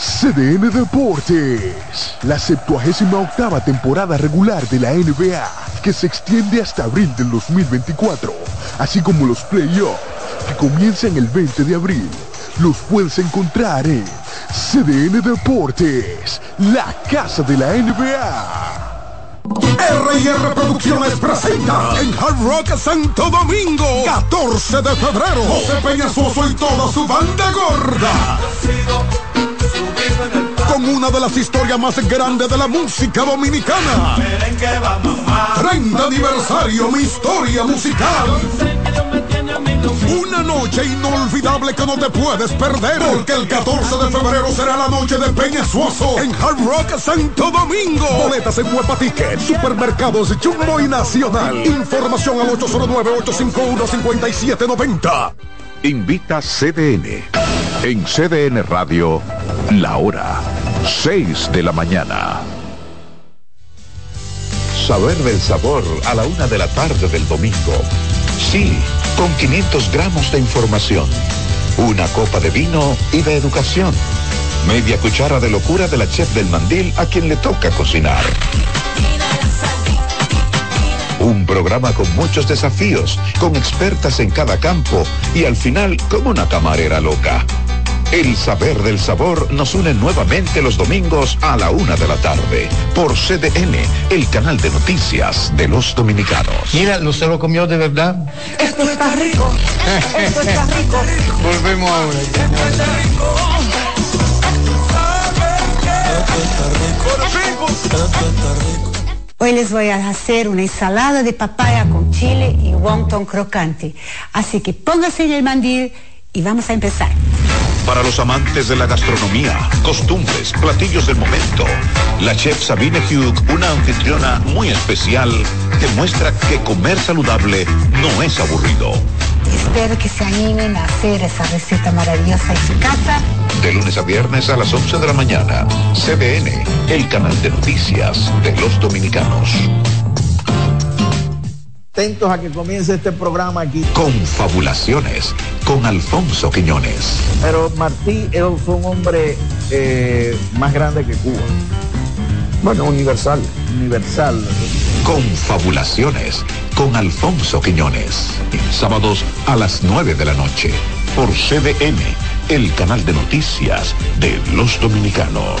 CDN Deportes. La 78 octava temporada regular de la NBA, que se extiende hasta abril del 2024, así como los playoffs, que comienzan el 20 de abril. Los puedes encontrar en CDN Deportes, la casa de la NBA. R&R Producciones presenta en Hard Rock Santo Domingo 14 de febrero José Peñasoso y toda su banda gorda una de las historias más grandes de la música dominicana 30 aniversario mi historia musical una noche inolvidable que no te puedes perder. Porque el 14 de febrero será la noche de Peña Suoso en Hard Rock Santo Domingo. Boletas en Huepa Supermercados Jumbo y Nacional. Información al 809-851-5790. Invita CDN. En CDN Radio, la hora 6 de la mañana. Saber del sabor a la una de la tarde del domingo. Sí con 500 gramos de información, una copa de vino y de educación, media cuchara de locura de la chef del mandil a quien le toca cocinar. Un programa con muchos desafíos, con expertas en cada campo y al final como una camarera loca. El saber del sabor nos une nuevamente los domingos a la una de la tarde por CDN, el canal de noticias de los dominicanos. Mira, ¿no se lo comió de verdad? Esto está rico. Esto está rico. Volvemos ahora. Esto está rico. Hoy les voy a hacer una ensalada de papaya con chile y wonton crocante. Así que póngase en el mandil y vamos a empezar. Para los amantes de la gastronomía, costumbres, platillos del momento, la chef Sabine Hugh, una anfitriona muy especial, demuestra que comer saludable no es aburrido. Espero que se animen a hacer esa receta maravillosa en su casa. De lunes a viernes a las 11 de la mañana, CBN, el canal de noticias de los dominicanos atentos a que comience este programa aquí. Confabulaciones con Alfonso Quiñones. Pero Martí es un hombre eh, más grande que Cuba. Bueno, universal. Universal. Confabulaciones con Alfonso Quiñones. Sábados a las 9 de la noche por CDN, el canal de noticias de los dominicanos.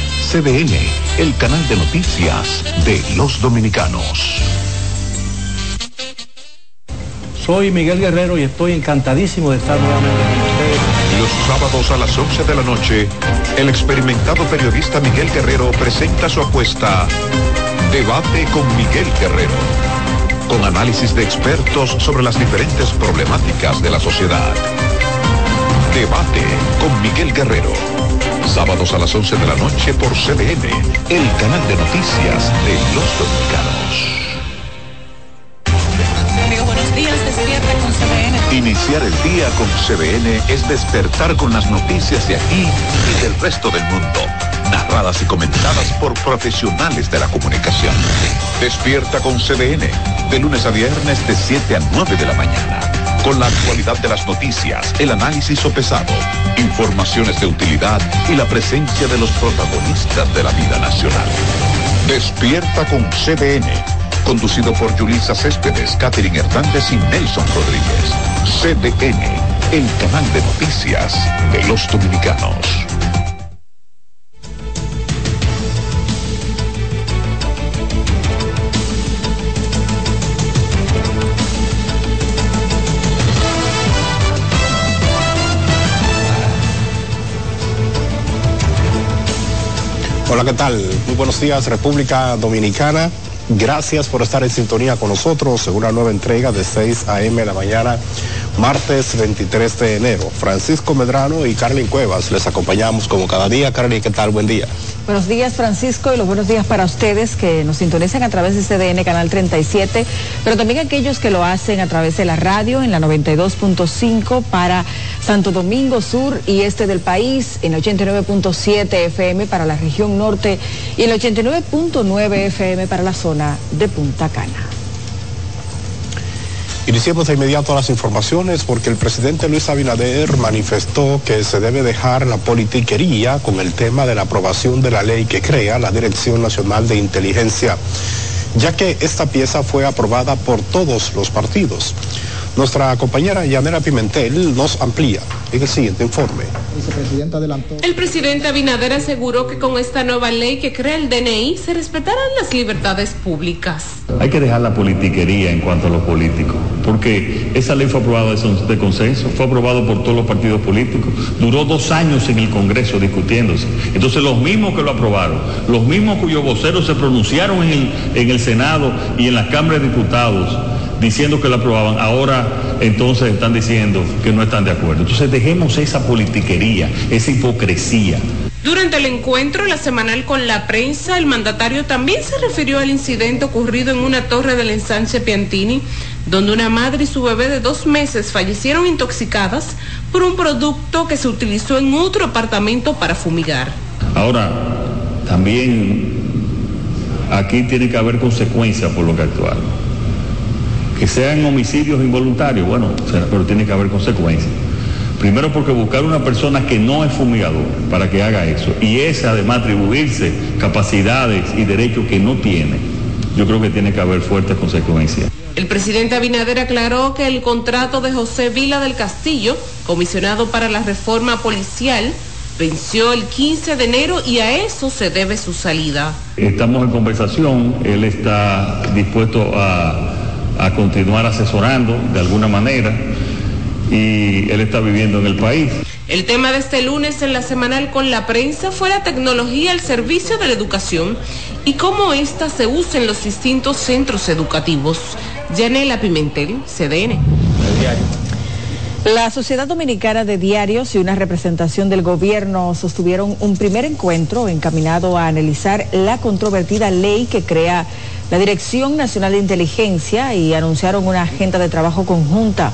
CDN, el canal de noticias de los dominicanos. Soy Miguel Guerrero y estoy encantadísimo de estar nuevamente con ustedes. Los sábados a las 11 de la noche, el experimentado periodista Miguel Guerrero presenta su apuesta Debate con Miguel Guerrero, con análisis de expertos sobre las diferentes problemáticas de la sociedad. Debate con Miguel Guerrero Sábados a las 11 de la noche por CBN, el canal de noticias de los dominicanos. Buenos días, despierta con CBN. Iniciar el día con CBN es despertar con las noticias de aquí y del resto del mundo, narradas y comentadas por profesionales de la comunicación. Despierta con CBN, de lunes a viernes de 7 a 9 de la mañana con la actualidad de las noticias, el análisis sopesado, informaciones de utilidad y la presencia de los protagonistas de la vida nacional. Despierta con CDN, conducido por Julisa Céspedes, Catherine Hernández y Nelson Rodríguez. CDN, el canal de noticias de los dominicanos. Hola, ¿qué tal? Muy buenos días, República Dominicana. Gracias por estar en sintonía con nosotros en una nueva entrega de 6 a.m. de la mañana, martes 23 de enero. Francisco Medrano y Carlin Cuevas les acompañamos como cada día. Carlin, ¿qué tal? Buen día. Buenos días, Francisco, y los buenos días para ustedes que nos sintonizan a través de CDN Canal 37, pero también aquellos que lo hacen a través de la radio en la 92.5 para Santo Domingo Sur y este del país, en 89.7 FM para la región norte y el 89.9 FM para la zona de Punta Cana. Iniciemos de inmediato las informaciones porque el presidente Luis Abinader manifestó que se debe dejar la politiquería con el tema de la aprobación de la ley que crea la Dirección Nacional de Inteligencia, ya que esta pieza fue aprobada por todos los partidos. Nuestra compañera Yanela Pimentel nos amplía en el siguiente informe. El presidente Abinader aseguró que con esta nueva ley que crea el DNI se respetarán las libertades públicas. Hay que dejar la politiquería en cuanto a los políticos, porque esa ley fue aprobada de consenso, fue aprobado por todos los partidos políticos, duró dos años en el Congreso discutiéndose. Entonces los mismos que lo aprobaron, los mismos cuyos voceros se pronunciaron en el, en el Senado y en la Cámara de Diputados, diciendo que la aprobaban, ahora entonces están diciendo que no están de acuerdo. Entonces dejemos esa politiquería, esa hipocresía. Durante el encuentro, la semanal con la prensa, el mandatario también se refirió al incidente ocurrido en una torre del ensanche Piantini, donde una madre y su bebé de dos meses fallecieron intoxicadas por un producto que se utilizó en otro apartamento para fumigar. Ahora, también aquí tiene que haber consecuencias por lo que actuaron que sean homicidios involuntarios, bueno, pero tiene que haber consecuencias. Primero porque buscar una persona que no es fumigador para que haga eso y ese además atribuirse capacidades y derechos que no tiene, yo creo que tiene que haber fuertes consecuencias. El presidente Abinader aclaró que el contrato de José Vila del Castillo, comisionado para la reforma policial, venció el 15 de enero y a eso se debe su salida. Estamos en conversación, él está dispuesto a a continuar asesorando de alguna manera y él está viviendo en el país. El tema de este lunes en la semanal con la prensa fue la tecnología al servicio de la educación y cómo ésta se usa en los distintos centros educativos. Yanela Pimentel, CDN. La Sociedad Dominicana de Diarios y una representación del gobierno sostuvieron un primer encuentro encaminado a analizar la controvertida ley que crea la Dirección Nacional de Inteligencia y anunciaron una agenda de trabajo conjunta.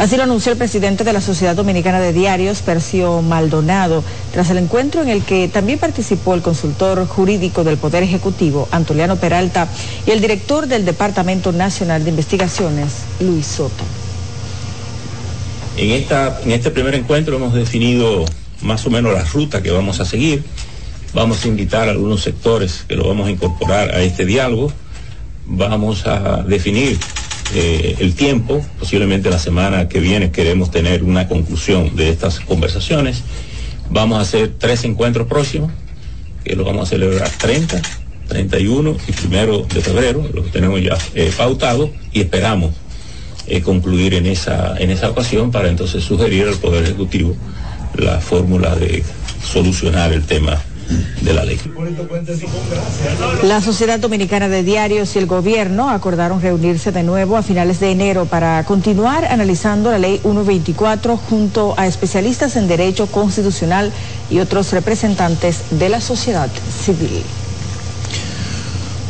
Así lo anunció el presidente de la Sociedad Dominicana de Diarios, Percio Maldonado, tras el encuentro en el que también participó el consultor jurídico del Poder Ejecutivo, Antoliano Peralta, y el director del Departamento Nacional de Investigaciones, Luis Soto. En, esta, en este primer encuentro hemos definido más o menos la ruta que vamos a seguir Vamos a invitar a algunos sectores que lo vamos a incorporar a este diálogo. Vamos a definir eh, el tiempo, posiblemente la semana que viene queremos tener una conclusión de estas conversaciones. Vamos a hacer tres encuentros próximos, que lo vamos a celebrar 30, 31 y 1 de febrero, lo que tenemos ya eh, pautado, y esperamos eh, concluir en esa, en esa ocasión para entonces sugerir al Poder Ejecutivo la fórmula de solucionar el tema de la ley. La Sociedad Dominicana de Diarios y el gobierno acordaron reunirse de nuevo a finales de enero para continuar analizando la ley 124 junto a especialistas en derecho constitucional y otros representantes de la sociedad civil.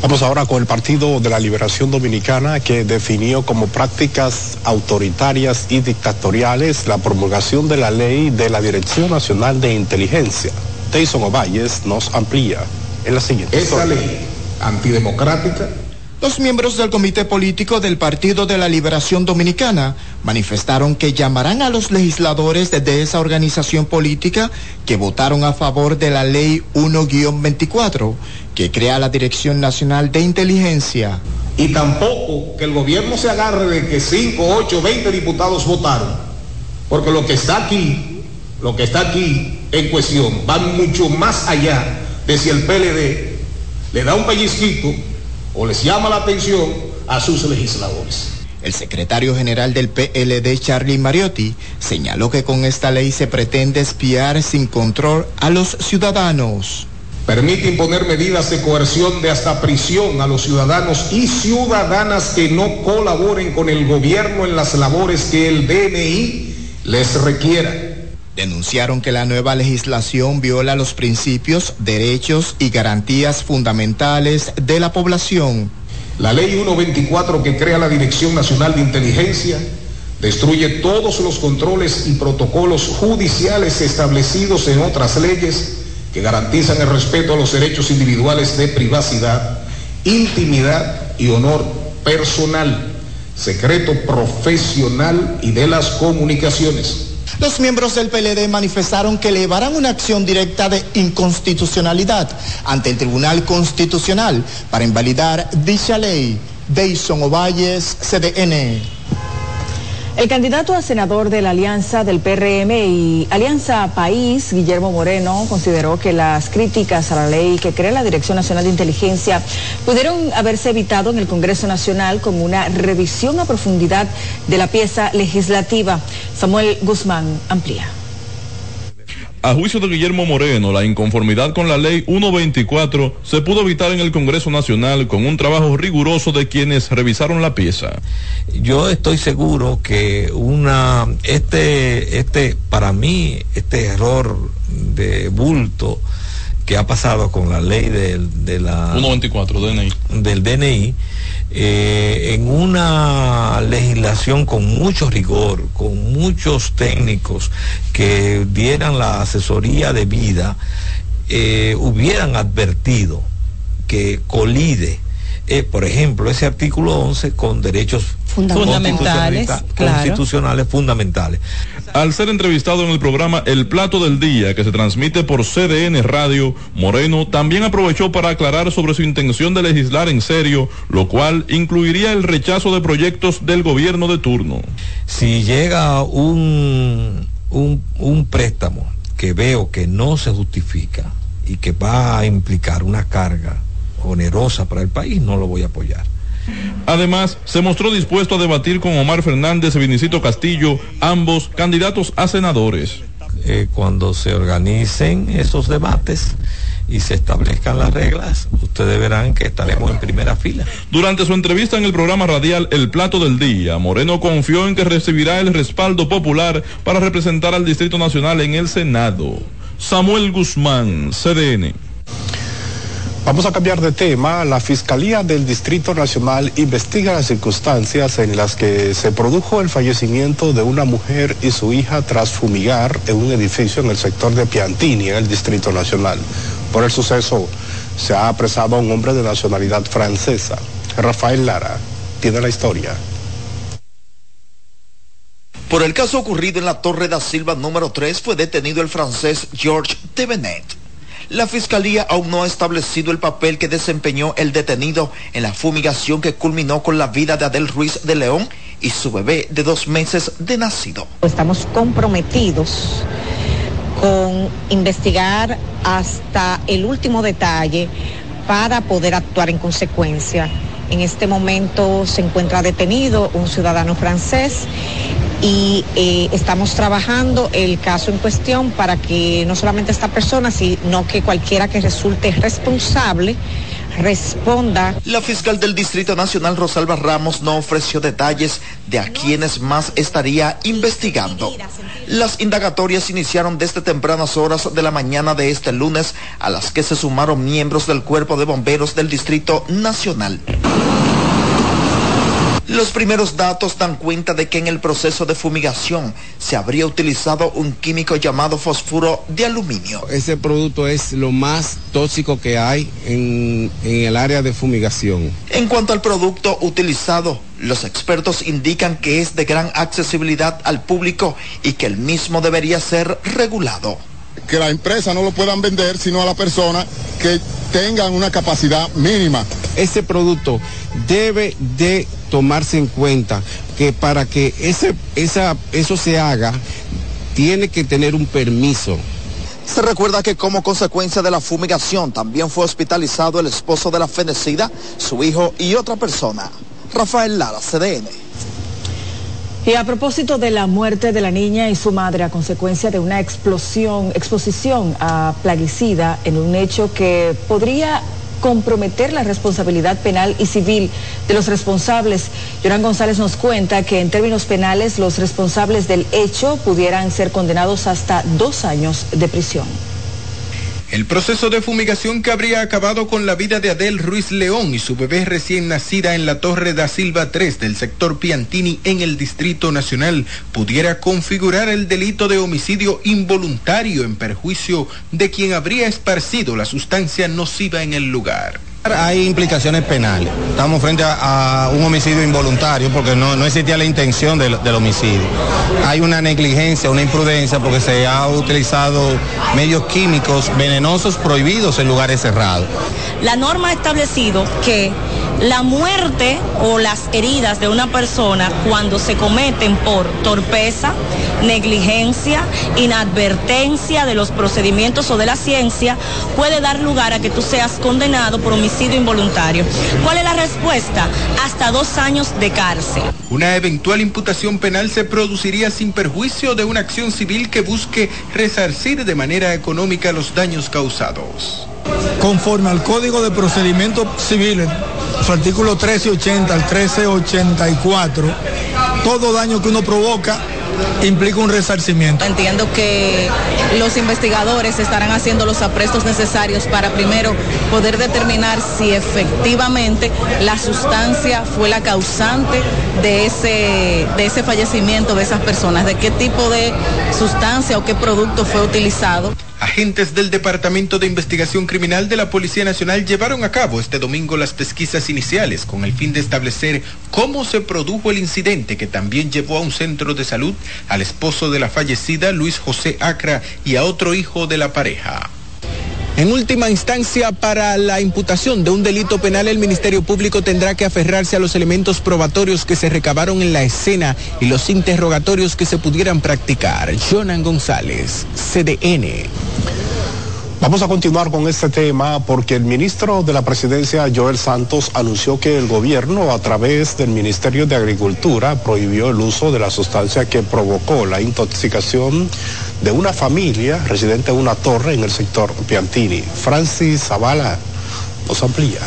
Vamos ahora con el Partido de la Liberación Dominicana que definió como prácticas autoritarias y dictatoriales la promulgación de la ley de la Dirección Nacional de Inteligencia. Tyson Ovalles nos amplía en la siguiente. Esa ley antidemocrática los miembros del Comité Político del Partido de la Liberación Dominicana manifestaron que llamarán a los legisladores de esa organización política que votaron a favor de la Ley 1-24, que crea la Dirección Nacional de Inteligencia. Y tampoco que el gobierno se agarre de que 5, 8, 20 diputados votaron, porque lo que está aquí, lo que está aquí en cuestión van mucho más allá de si el PLD le da un pellizquito o les llama la atención a sus legisladores. El secretario general del PLD, Charlie Mariotti, señaló que con esta ley se pretende espiar sin control a los ciudadanos. permite imponer medidas de coerción de hasta prisión a los ciudadanos y ciudadanas que no colaboren con el gobierno en las labores que el DNI les requiera. Denunciaron que la nueva legislación viola los principios, derechos y garantías fundamentales de la población. La ley 124 que crea la Dirección Nacional de Inteligencia destruye todos los controles y protocolos judiciales establecidos en otras leyes que garantizan el respeto a los derechos individuales de privacidad, intimidad y honor personal, secreto profesional y de las comunicaciones. Los miembros del PLD manifestaron que elevarán una acción directa de inconstitucionalidad ante el Tribunal Constitucional para invalidar dicha ley. Deison Ovalles, CDN. El candidato a senador de la Alianza del PRM y Alianza País, Guillermo Moreno, consideró que las críticas a la ley que crea la Dirección Nacional de Inteligencia pudieron haberse evitado en el Congreso Nacional con una revisión a profundidad de la pieza legislativa. Samuel Guzmán amplía. A juicio de Guillermo Moreno, la inconformidad con la ley 124 se pudo evitar en el Congreso Nacional con un trabajo riguroso de quienes revisaron la pieza. Yo estoy seguro que una este este para mí este error de bulto que ha pasado con la ley del, de la 124 DNI del DNI eh, en una legislación con mucho rigor, con muchos técnicos que dieran la asesoría debida, eh, hubieran advertido que colide, eh, por ejemplo, ese artículo 11 con derechos fundamentales, constitucionales fundamentales. Al ser entrevistado en el programa El Plato del Día, que se transmite por CDN Radio, Moreno también aprovechó para aclarar sobre su intención de legislar en serio, lo cual incluiría el rechazo de proyectos del gobierno de turno. Si llega un, un, un préstamo que veo que no se justifica y que va a implicar una carga onerosa para el país, no lo voy a apoyar. Además, se mostró dispuesto a debatir con Omar Fernández y Vinicito Castillo, ambos candidatos a senadores. Eh, cuando se organicen esos debates y se establezcan las reglas, ustedes verán que estaremos en primera fila. Durante su entrevista en el programa radial El Plato del Día, Moreno confió en que recibirá el respaldo popular para representar al Distrito Nacional en el Senado. Samuel Guzmán, CDN. Vamos a cambiar de tema. La Fiscalía del Distrito Nacional investiga las circunstancias en las que se produjo el fallecimiento de una mujer y su hija tras fumigar en un edificio en el sector de Piantini, en el Distrito Nacional. Por el suceso se ha apresado a un hombre de nacionalidad francesa. Rafael Lara tiene la historia. Por el caso ocurrido en la Torre da Silva número 3 fue detenido el francés Georges Tevenet. La fiscalía aún no ha establecido el papel que desempeñó el detenido en la fumigación que culminó con la vida de Adel Ruiz de León y su bebé de dos meses de nacido. Estamos comprometidos con investigar hasta el último detalle para poder actuar en consecuencia. En este momento se encuentra detenido un ciudadano francés y eh, estamos trabajando el caso en cuestión para que no solamente esta persona, sino que cualquiera que resulte responsable responda. La fiscal del Distrito Nacional, Rosalba Ramos, no ofreció detalles de a quienes más estaría investigando. Las indagatorias iniciaron desde tempranas horas de la mañana de este lunes, a las que se sumaron miembros del Cuerpo de Bomberos del Distrito Nacional. Los primeros datos dan cuenta de que en el proceso de fumigación se habría utilizado un químico llamado fósforo de aluminio. Ese producto es lo más tóxico que hay en, en, el área de fumigación. En cuanto al producto utilizado, los expertos indican que es de gran accesibilidad al público y que el mismo debería ser regulado. Que la empresa no lo puedan vender sino a la persona que tengan una capacidad mínima. Ese producto debe de tomarse en cuenta que para que ese, esa, eso se haga, tiene que tener un permiso. Se recuerda que como consecuencia de la fumigación también fue hospitalizado el esposo de la fenecida, su hijo y otra persona. Rafael Lara, CDN. Y a propósito de la muerte de la niña y su madre a consecuencia de una explosión, exposición a plaguicida en un hecho que podría comprometer la responsabilidad penal y civil de los responsables. Yoran González nos cuenta que en términos penales los responsables del hecho pudieran ser condenados hasta dos años de prisión. El proceso de fumigación que habría acabado con la vida de Adel Ruiz León y su bebé recién nacida en la Torre da Silva 3 del sector Piantini en el Distrito Nacional pudiera configurar el delito de homicidio involuntario en perjuicio de quien habría esparcido la sustancia nociva en el lugar. Hay implicaciones penales. Estamos frente a, un homicidio involuntario porque no, no existía la intención del, del, homicidio. Hay una negligencia, una imprudencia porque se ha utilizado medios químicos venenosos prohibidos en lugares cerrados. La norma ha establecido que la muerte o las heridas de una persona cuando se cometen por torpeza, negligencia, inadvertencia de los procedimientos o de la ciencia, puede dar lugar a que tú seas condenado por homicidio involuntario. ¿Cuál es la respuesta? Hasta dos años de cárcel. Una eventual imputación penal se produciría sin perjuicio de una acción civil que busque resarcir de manera económica los daños causados. Conforme al Código de Procedimientos Civiles, su artículo 1380 al 1384, todo daño que uno provoca implica un resarcimiento. Entiendo que los investigadores estarán haciendo los aprestos necesarios para primero poder determinar si efectivamente la sustancia fue la causante de ese, de ese fallecimiento de esas personas, de qué tipo de sustancia o qué producto fue utilizado. Agentes del Departamento de Investigación Criminal de la Policía Nacional llevaron a cabo este domingo las pesquisas iniciales con el fin de establecer cómo se produjo el incidente que también llevó a un centro de salud al esposo de la fallecida Luis José Acra y a otro hijo de la pareja. En última instancia, para la imputación de un delito penal, el Ministerio Público tendrá que aferrarse a los elementos probatorios que se recabaron en la escena y los interrogatorios que se pudieran practicar. Jonan González, CDN. Vamos a continuar con este tema porque el ministro de la Presidencia, Joel Santos, anunció que el gobierno, a través del Ministerio de Agricultura, prohibió el uso de la sustancia que provocó la intoxicación de una familia residente en una torre en el sector Piantini. Francis Zavala nos amplía.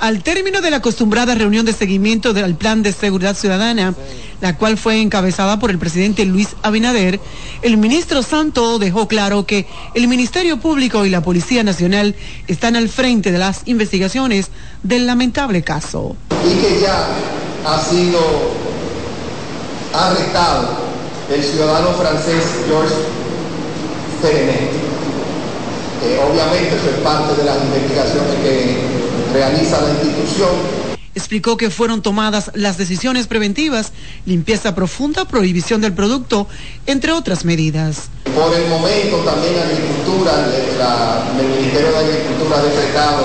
Al término de la acostumbrada reunión de seguimiento del Plan de Seguridad Ciudadana, la cual fue encabezada por el presidente Luis Abinader, el ministro Santo dejó claro que el Ministerio Público y la Policía Nacional están al frente de las investigaciones del lamentable caso. Y que ya ha sido arrestado el ciudadano francés Georges Serenet. Eh, obviamente eso es parte de las investigaciones que realiza la institución explicó que fueron tomadas las decisiones preventivas, limpieza profunda, prohibición del producto, entre otras medidas. Por el momento también Agricultura, la, el Ministerio de Agricultura ha decretado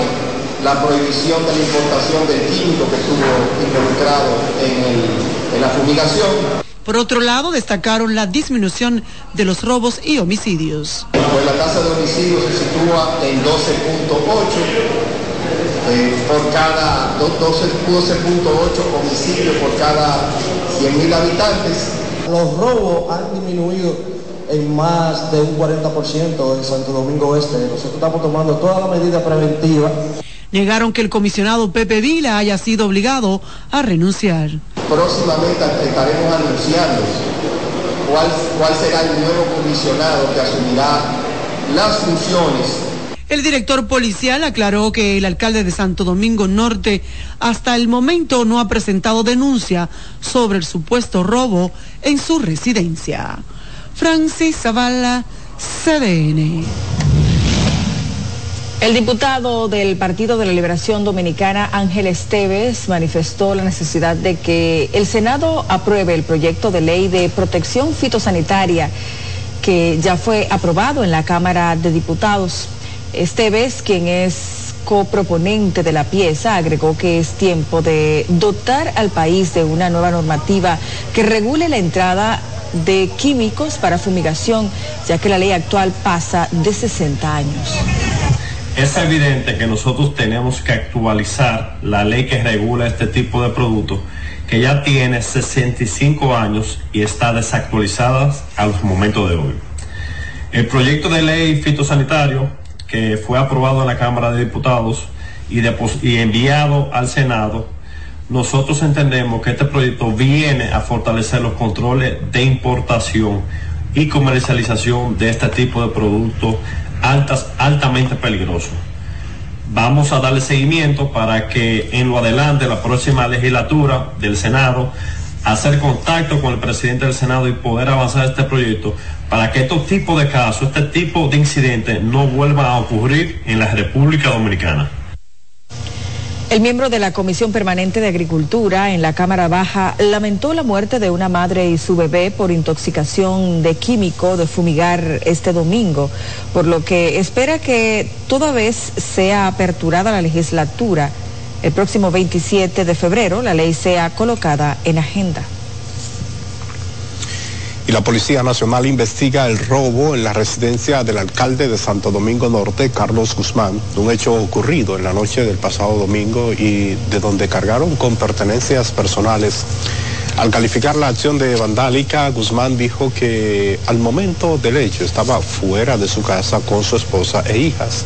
la prohibición de la importación del químico que estuvo involucrado en, el, en la fumigación. Por otro lado, destacaron la disminución de los robos y homicidios. Pues la tasa de homicidios se sitúa en 12.8 eh, por cada 12.8 homicidios por cada 100.000 habitantes. Los robos han disminuido en más de un 40% en Santo Domingo Este. Nosotros estamos tomando todas las medidas preventivas. Negaron que el comisionado Pepe Vila haya sido obligado a renunciar. Próximamente estaremos anunciando cuál, cuál será el nuevo comisionado que asumirá las funciones el director policial aclaró que el alcalde de Santo Domingo Norte hasta el momento no ha presentado denuncia sobre el supuesto robo en su residencia. Francis Zavala, CDN. El diputado del Partido de la Liberación Dominicana, Ángel Esteves, manifestó la necesidad de que el Senado apruebe el proyecto de ley de protección fitosanitaria que ya fue aprobado en la Cámara de Diputados. Esteves, quien es coproponente de la pieza, agregó que es tiempo de dotar al país de una nueva normativa que regule la entrada de químicos para fumigación, ya que la ley actual pasa de 60 años. es evidente que nosotros tenemos que actualizar la ley que regula este tipo de productos, que ya tiene 65 años y está desactualizada a los momentos de hoy. El proyecto de ley fitosanitario, que fue aprobado en la Cámara de Diputados y, enviado al Senado, nosotros entendemos que este proyecto viene a fortalecer los controles de importación y comercialización de este tipo de productos altas, altamente peligrosos. Vamos a darle seguimiento para que en lo adelante, la próxima legislatura del Senado, hacer contacto con el presidente del Senado y poder avanzar este proyecto para que estos tipos de casos, este tipo de incidentes no vuelvan a ocurrir en la República Dominicana. El miembro de la Comisión Permanente de Agricultura en la Cámara Baja lamentó la muerte de una madre y su bebé por intoxicación de químico de fumigar este domingo, por lo que espera que toda vez sea aperturada la legislatura, el próximo 27 de febrero la ley sea colocada en agenda y la Policía Nacional investiga el robo en la residencia del alcalde de Santo Domingo Norte, Carlos Guzmán, un hecho ocurrido en la noche del pasado domingo y de donde cargaron con pertenencias personales. Al calificar la acción de vandálica, Guzmán dijo que al momento del hecho estaba fuera de su casa con su esposa e hijas.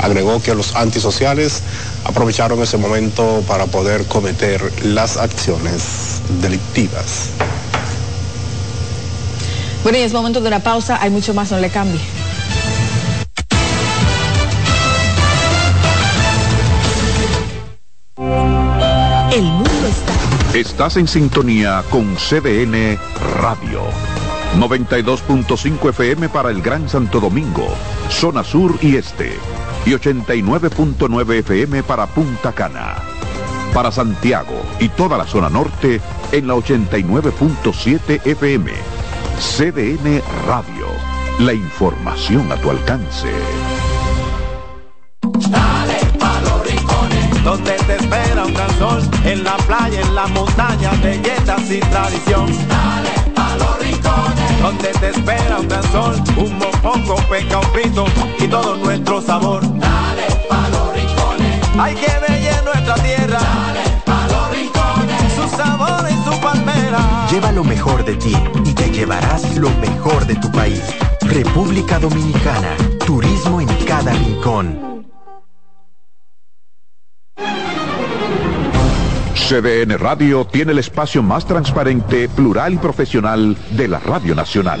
Agregó que los antisociales aprovecharon ese momento para poder cometer las acciones delictivas. Bueno, y es momento de una pausa. Hay mucho más, no le cambie. El mundo está. Estás en sintonía con CDN Radio. 92.5 FM para el Gran Santo Domingo, zona sur y este. Y 89.9 FM para Punta Cana. Para Santiago y toda la zona norte en la 89.7 FM CDN Radio. La información a tu alcance. Dale pa los rincones, donde te espera un gran sol, en la playa, en la montaña, belletas y tradición. Dale pa los rincones, donde te espera un gran sol, un mopongo, peca, un pito y todo nuestro sabor. Lleva lo mejor de ti llevarás lo mejor de tu país. República Dominicana, turismo en cada rincón. CDN Radio tiene el espacio más transparente, plural y profesional de la Radio Nacional.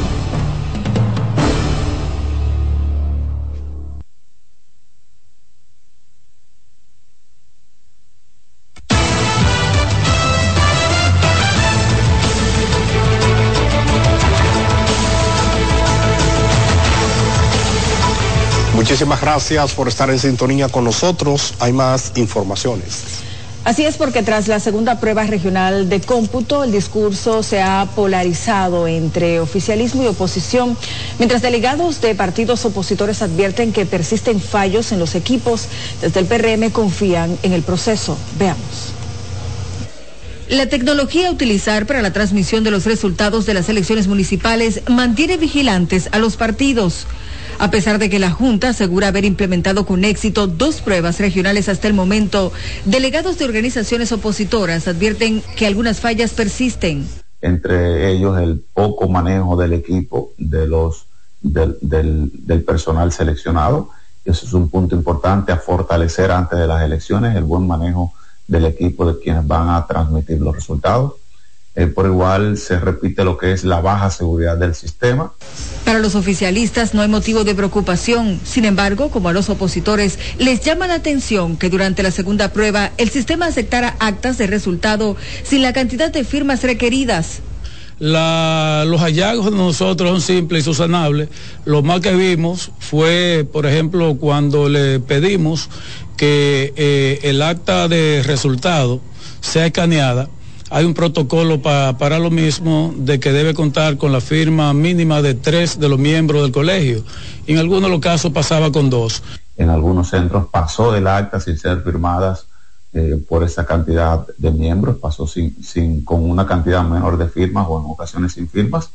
Muchísimas gracias por estar en sintonía con nosotros. Hay más informaciones. Así es porque tras la segunda prueba regional de cómputo, el discurso se ha polarizado entre oficialismo y oposición, mientras delegados de partidos opositores advierten que persisten fallos en los equipos, desde el PRM confían en el proceso. Veamos. La tecnología a utilizar para la transmisión de los resultados de las elecciones municipales mantiene vigilantes a los partidos a pesar de que la Junta asegura haber implementado con éxito dos pruebas regionales hasta el momento, delegados de organizaciones opositoras advierten que algunas fallas persisten. Entre ellos el poco manejo del equipo de los, del, personal seleccionado. Eso es un punto importante a fortalecer antes de las elecciones, el buen manejo del equipo de quienes van a transmitir los resultados. Eh, por igual se repite lo que es la baja seguridad del sistema. Para los oficialistas no hay motivo de preocupación. Sin embargo, como a los opositores, les llama la atención que durante la segunda prueba el sistema aceptara actas de resultado sin la cantidad de firmas requeridas. los hallazgos de nosotros son simples y susanables. Lo más que vimos fue, por ejemplo, cuando le pedimos que eh, el acta de resultado sea escaneada, hay un protocolo para lo mismo de que debe contar con la firma mínima de tres de los miembros del colegio. En algunos de los casos pasaba con dos. En algunos centros pasó del acta sin ser firmadas eh, por esa cantidad de miembros, pasó sin, con una cantidad menor de firmas o en ocasiones sin firmas.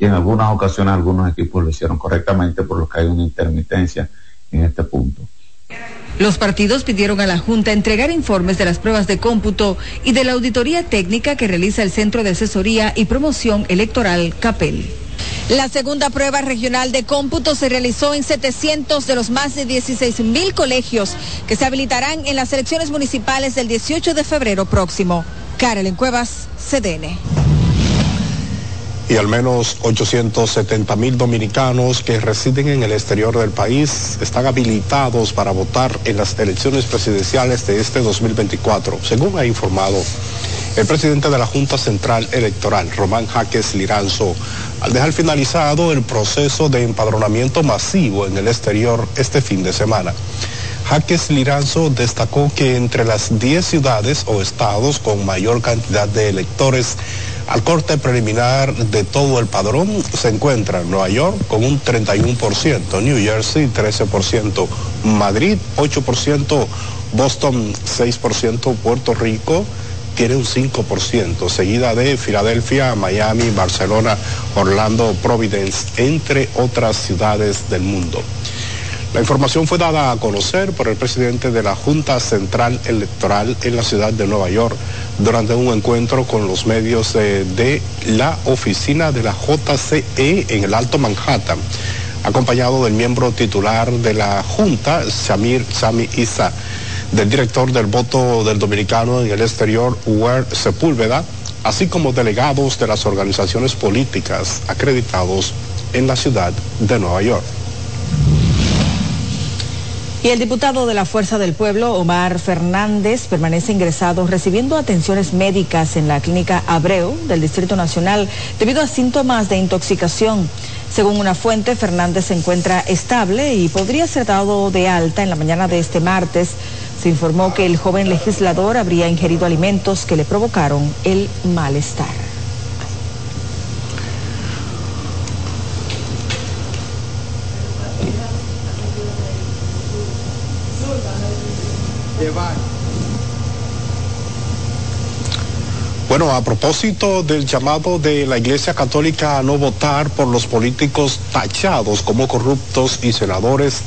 Y en algunas ocasiones algunos equipos lo hicieron correctamente, por lo que hay una intermitencia en este punto. Los partidos pidieron a la Junta entregar informes de las pruebas de cómputo y de la auditoría técnica que realiza el Centro de Asesoría y Promoción Electoral CAPEL. La segunda prueba regional de cómputo se realizó en 700 de los más de 16 mil colegios que se habilitarán en las elecciones municipales del 18 de febrero próximo. Carolyn Cuevas, CDN y al menos 870 mil dominicanos que residen en el exterior del país están habilitados para votar en las elecciones presidenciales de este 2024, según ha informado el presidente de la Junta Central Electoral, Román Jaques Liranzo, al dejar finalizado el proceso de empadronamiento masivo en el exterior este fin de semana. Jaques Liranzo destacó que entre las 10 ciudades o estados con mayor cantidad de electores al corte preliminar de todo el padrón se encuentra Nueva York con un 31%, New Jersey 13%, Madrid 8%, Boston 6%, Puerto Rico tiene un 5%, seguida de Filadelfia, Miami, Barcelona, Orlando, Providence, entre otras ciudades del mundo. La información fue dada a conocer por el presidente de la Junta Central Electoral en la ciudad de Nueva York durante un encuentro con los medios de, la oficina de la JCE en el Alto Manhattan, acompañado del miembro titular de la Junta, Samir Sami Isa, del director del voto del dominicano en el exterior, Uwer Sepúlveda, así como delegados de las organizaciones políticas acreditados en la ciudad de Nueva York. Y el diputado de la Fuerza del Pueblo, Omar Fernández, permanece ingresado recibiendo atenciones médicas en la clínica Abreu del Distrito Nacional debido a síntomas de intoxicación. Según una fuente, Fernández se encuentra estable y podría ser dado de alta en la mañana de este martes. Se informó que el joven legislador habría ingerido alimentos que le provocaron el malestar. Bueno, a propósito del llamado de la Iglesia Católica a no votar por los políticos tachados como corruptos y senadores,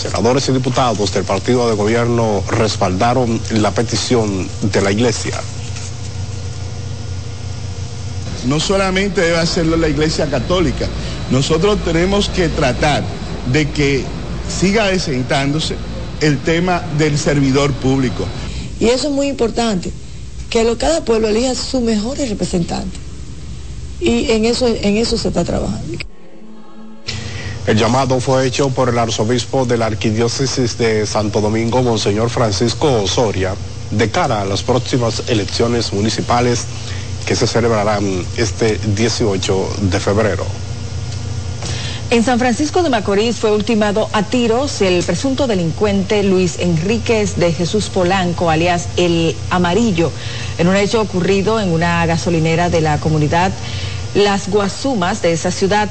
senadores y diputados del partido de gobierno respaldaron la petición de la Iglesia. No solamente debe hacerlo la Iglesia Católica, nosotros tenemos que tratar de que siga desentándose el tema del servidor público. Y eso es muy importante, que cada pueblo elija sus mejores representantes. Y en eso, en eso se está trabajando. El llamado fue hecho por el arzobispo de la Arquidiócesis de Santo Domingo, Monseñor Francisco Osoria, de cara a las próximas elecciones municipales que se celebrarán este 18 de febrero. En San Francisco de Macorís fue ultimado a tiros el presunto delincuente Luis Enríquez de Jesús Polanco, alias El Amarillo, en un hecho ocurrido en una gasolinera de la comunidad Las Guasumas de esa ciudad.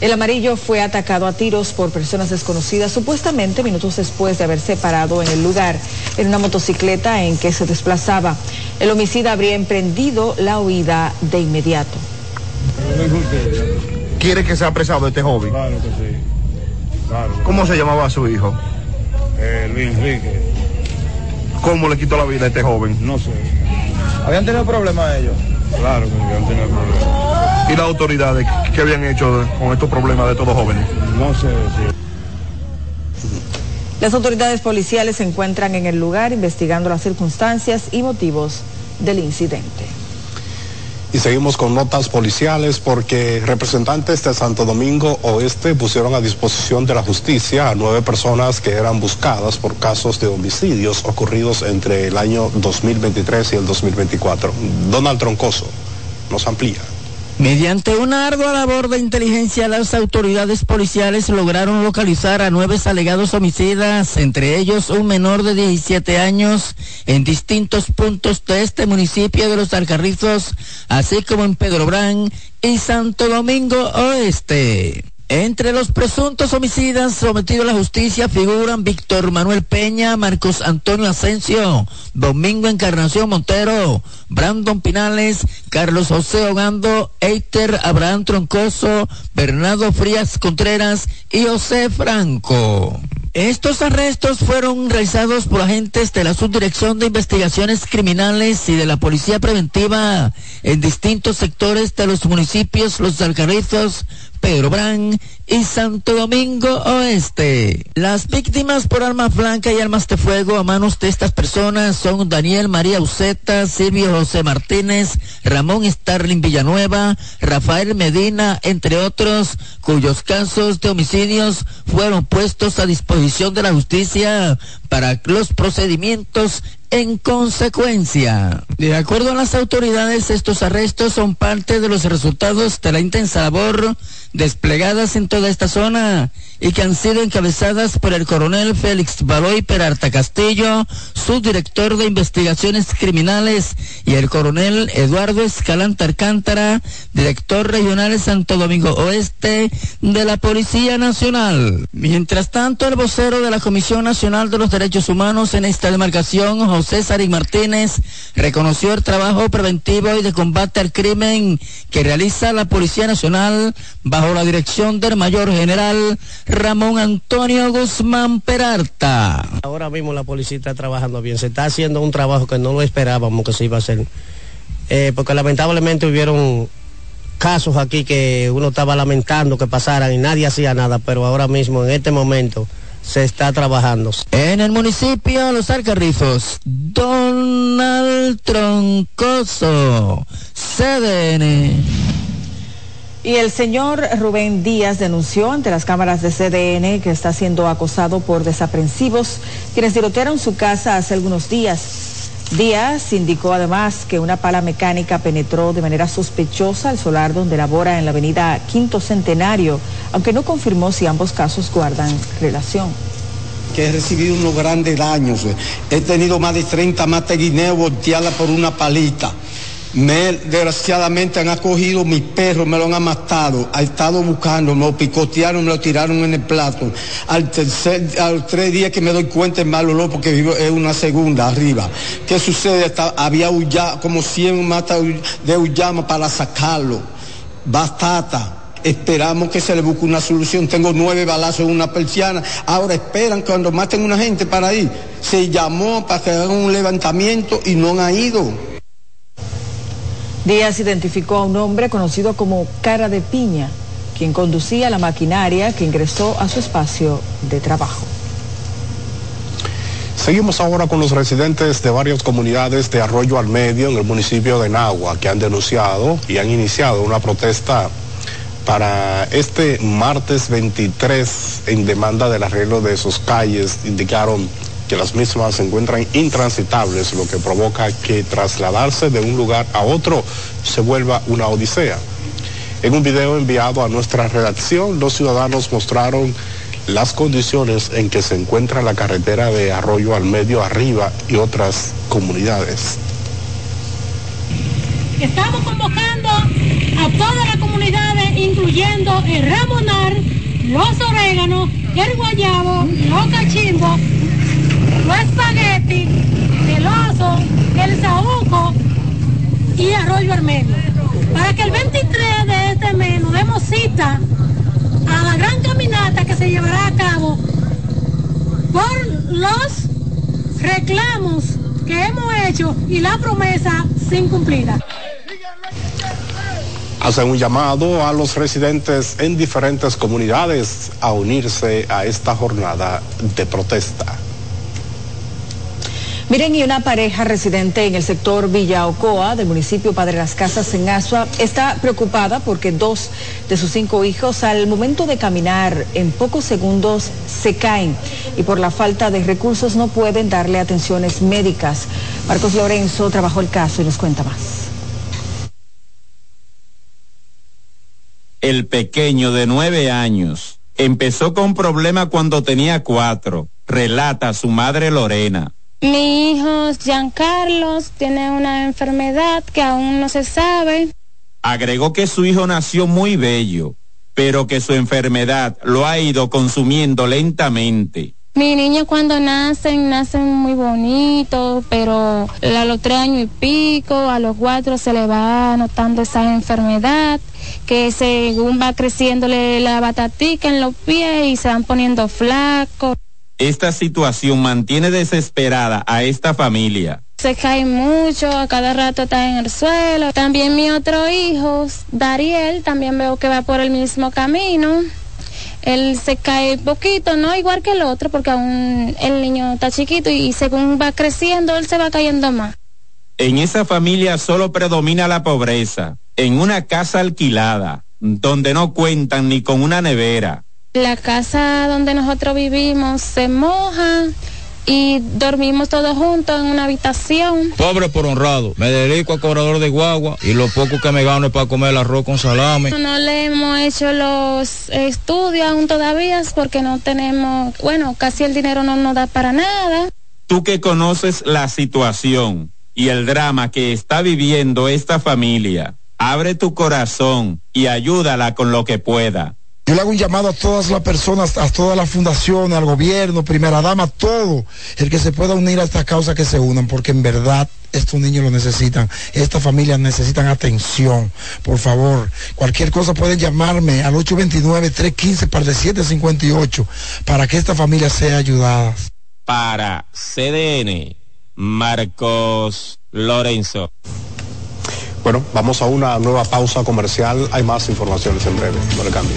El amarillo fue atacado a tiros por personas desconocidas supuestamente minutos después de haberse parado en el lugar en una motocicleta en que se desplazaba. El homicida habría emprendido la huida de inmediato quiere que sea apresado este joven? Claro que sí. Claro. ¿Cómo se llamaba su hijo? Eh, Luis Enrique. ¿Cómo le quitó la vida a este joven? No sé. ¿Habían tenido problemas ellos? Claro que habían tenido problemas. ¿Y las autoridades qué habían hecho con estos problemas de todos jóvenes? No sé Las autoridades policiales se encuentran en el lugar investigando las circunstancias y motivos del incidente. Y seguimos con notas policiales porque representantes de Santo Domingo Oeste pusieron a disposición de la justicia a nueve personas que eran buscadas por casos de homicidios ocurridos entre el año 2023 y el 2024. Donald Troncoso nos amplía. Mediante una ardua labor de inteligencia, las autoridades policiales lograron localizar a nueve alegados homicidas, entre ellos un menor de 17 años, en distintos puntos de este municipio de Los Alcarrizos, así como en Pedro Brán y Santo Domingo Oeste. Entre los presuntos homicidas sometidos a la justicia figuran Víctor Manuel Peña, Marcos Antonio Asensio, Domingo Encarnación Montero, Brandon Pinales, Carlos José Ogando, Eiter Abraham Troncoso, Bernardo Frías Contreras y José Franco. Estos arrestos fueron realizados por agentes de la Subdirección de Investigaciones Criminales y de la Policía Preventiva en distintos sectores de los municipios Los Alcarrizos, Pedro Brán y Santo Domingo Oeste. Las víctimas por armas blancas y armas de fuego a manos de estas personas son Daniel María Uceta, Silvio José Martínez, Ramón Starling Villanueva, Rafael Medina, entre otros, cuyos casos de homicidios fueron puestos a disposición de la justicia para los procedimientos en consecuencia. De acuerdo a las autoridades, estos arrestos son parte de los resultados de la intensa labor desplegadas en toda esta zona y que han sido encabezadas por el coronel Félix Baloy Peralta Castillo, subdirector de investigaciones criminales, y el coronel Eduardo Escalante Alcántara, director regional de Santo Domingo Oeste de la Policía Nacional. Mientras tanto, el vocero de la Comisión Nacional de los Derechos Humanos en esta demarcación, José Sarín Martínez, reconoció el trabajo preventivo y de combate al crimen que realiza la Policía Nacional bajo la dirección del mayor general Ramón Antonio Guzmán Peralta. Ahora mismo la policía está trabajando bien, se está haciendo un trabajo que no lo esperábamos que se iba a hacer, eh, porque lamentablemente hubieron casos aquí que uno estaba lamentando que pasaran y nadie hacía nada, pero ahora mismo, en este momento, se está trabajando. En el municipio Los Alcarrizos, Donald Troncoso, CDN. Y el señor Rubén Díaz denunció ante las cámaras de CDN que está siendo acosado por desaprensivos quienes tirotearon su casa hace algunos días. Díaz indicó además que una pala mecánica penetró de manera sospechosa al solar donde labora en la avenida Quinto Centenario, aunque no confirmó si ambos casos guardan relación que he recibido unos grandes daños. He tenido más de 30 matas guineos volteadas por una palita. Me, desgraciadamente han acogido mis perros, me lo han matado, ha estado buscando, me lo picotearon, me lo tiraron en el plato. Al tercer, a los tres días que me doy cuenta es mal olor porque vivo en una segunda arriba. ¿Qué sucede? había como 100 matas de uyama para sacarlo. Bastata esperamos que se le busque una solución. Tengo nueve balazos en una persiana. Ahora esperan cuando maten una gente para ir. Se llamó para que hagan un levantamiento y no han ido. Díaz identificó a un hombre conocido como Cara de Piña, quien conducía la maquinaria que ingresó a su espacio de trabajo. Seguimos ahora con los residentes de varias comunidades de Arroyo al Medio en el municipio de Nagua que han denunciado y han iniciado una protesta para este martes 23 en demanda del arreglo de sus calles. Indicaron que las mismas se encuentran intransitables, lo que provoca que trasladarse de un lugar a otro se vuelva una odisea. En un video enviado a nuestra redacción, los ciudadanos mostraron las condiciones en que se encuentra la carretera de Arroyo al Medio Arriba y otras comunidades. Estamos convocando a todas las comunidades, incluyendo el Ramonar, los oréganos, el guayabo, los cachimbos, los espagueti, el oso, el saúco y arroyo armenio. Para que el 23 de este mes nos demos cita a la gran caminata que se llevará a cabo por los reclamos que hemos hecho y la promesa sin cumplida. Hacen un llamado a los residentes en diferentes comunidades a unirse a esta jornada de protesta. Miren, y una pareja residente en el sector Villa Ocoa del municipio Padre Las Casas en Asua está preocupada porque dos de sus cinco hijos al momento de caminar en pocos segundos se caen y por la falta de recursos no pueden darle atenciones médicas. Marcos Lorenzo trabajó el caso y nos cuenta más. el pequeño de nueve años, empezó con problemas cuando tenía cuatro, relata su madre Lorena. Mi hijo Giancarlos tiene una enfermedad que aún no se sabe. Agregó que su hijo nació muy bello, pero que su enfermedad lo ha ido consumiendo lentamente. Mi niño cuando nacen, nacen muy bonitos, pero a los tres años y pico, a los cuatro se le va notando esa enfermedad, que según va creciéndole la batatica en los pies y se van poniendo flacos. Esta situación mantiene desesperada a esta familia. Se cae mucho, a cada rato está en el suelo. También mi otro hijo, Dariel, también veo que va por el mismo camino él se cae poquito, no igual que el otro, porque aún el niño está chiquito y según va creciendo, él se va cayendo más. En esa familia solo predomina la pobreza, en una casa alquilada, donde no cuentan ni con una nevera. La casa donde nosotros vivimos se moja, y dormimos todos juntos en una habitación. Pobre por honrado, me dedico a cobrador de guagua y lo poco que me gano es para comer el arroz con salame. No le hemos hecho los estudios aún todavía porque no tenemos, bueno, casi el dinero no nos da para nada. Tú que conoces la situación y el drama que está viviendo esta familia, abre tu corazón y ayúdala con lo que pueda. Yo le hago un llamado a todas las personas, a todas las fundaciones, al gobierno, primera dama, todo, el que se pueda unir a esta causa que se unan, porque en verdad estos niños lo necesitan, estas familias necesitan atención. Por favor, cualquier cosa pueden llamarme al 829-315-758 para que esta familia sea ayudada. Para CDN, Marcos Lorenzo. Bueno, vamos a una nueva pausa comercial. Hay más informaciones en breve. No le cambie.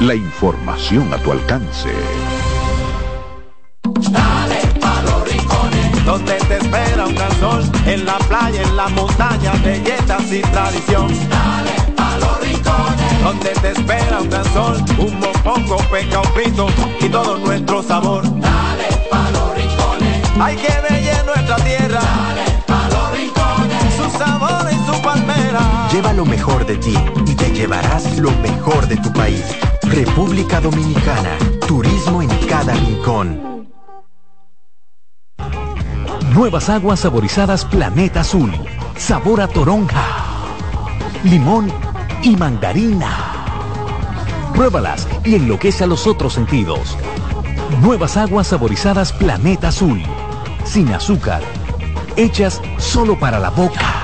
La información a tu alcance. Dale pa los rincones, donde te espera un gran sol, en la playa, en la montaña, belletas y tradición. Dale pa los rincones, donde te espera un gran sol, un mopongo, peca, un pito y todo nuestro sabor. Dale pa los rincones, hay que ver nuestra tierra. Dale pa los rincones, su sabor y su palmera. Lleva lo mejor de ti y te llevarás lo mejor de tu país. República Dominicana, turismo en cada rincón. Nuevas aguas saborizadas Planeta Azul. Sabor a toronja, limón y mandarina. Pruébalas y enloquece a los otros sentidos. Nuevas aguas saborizadas Planeta Azul. Sin azúcar. Hechas solo para la boca.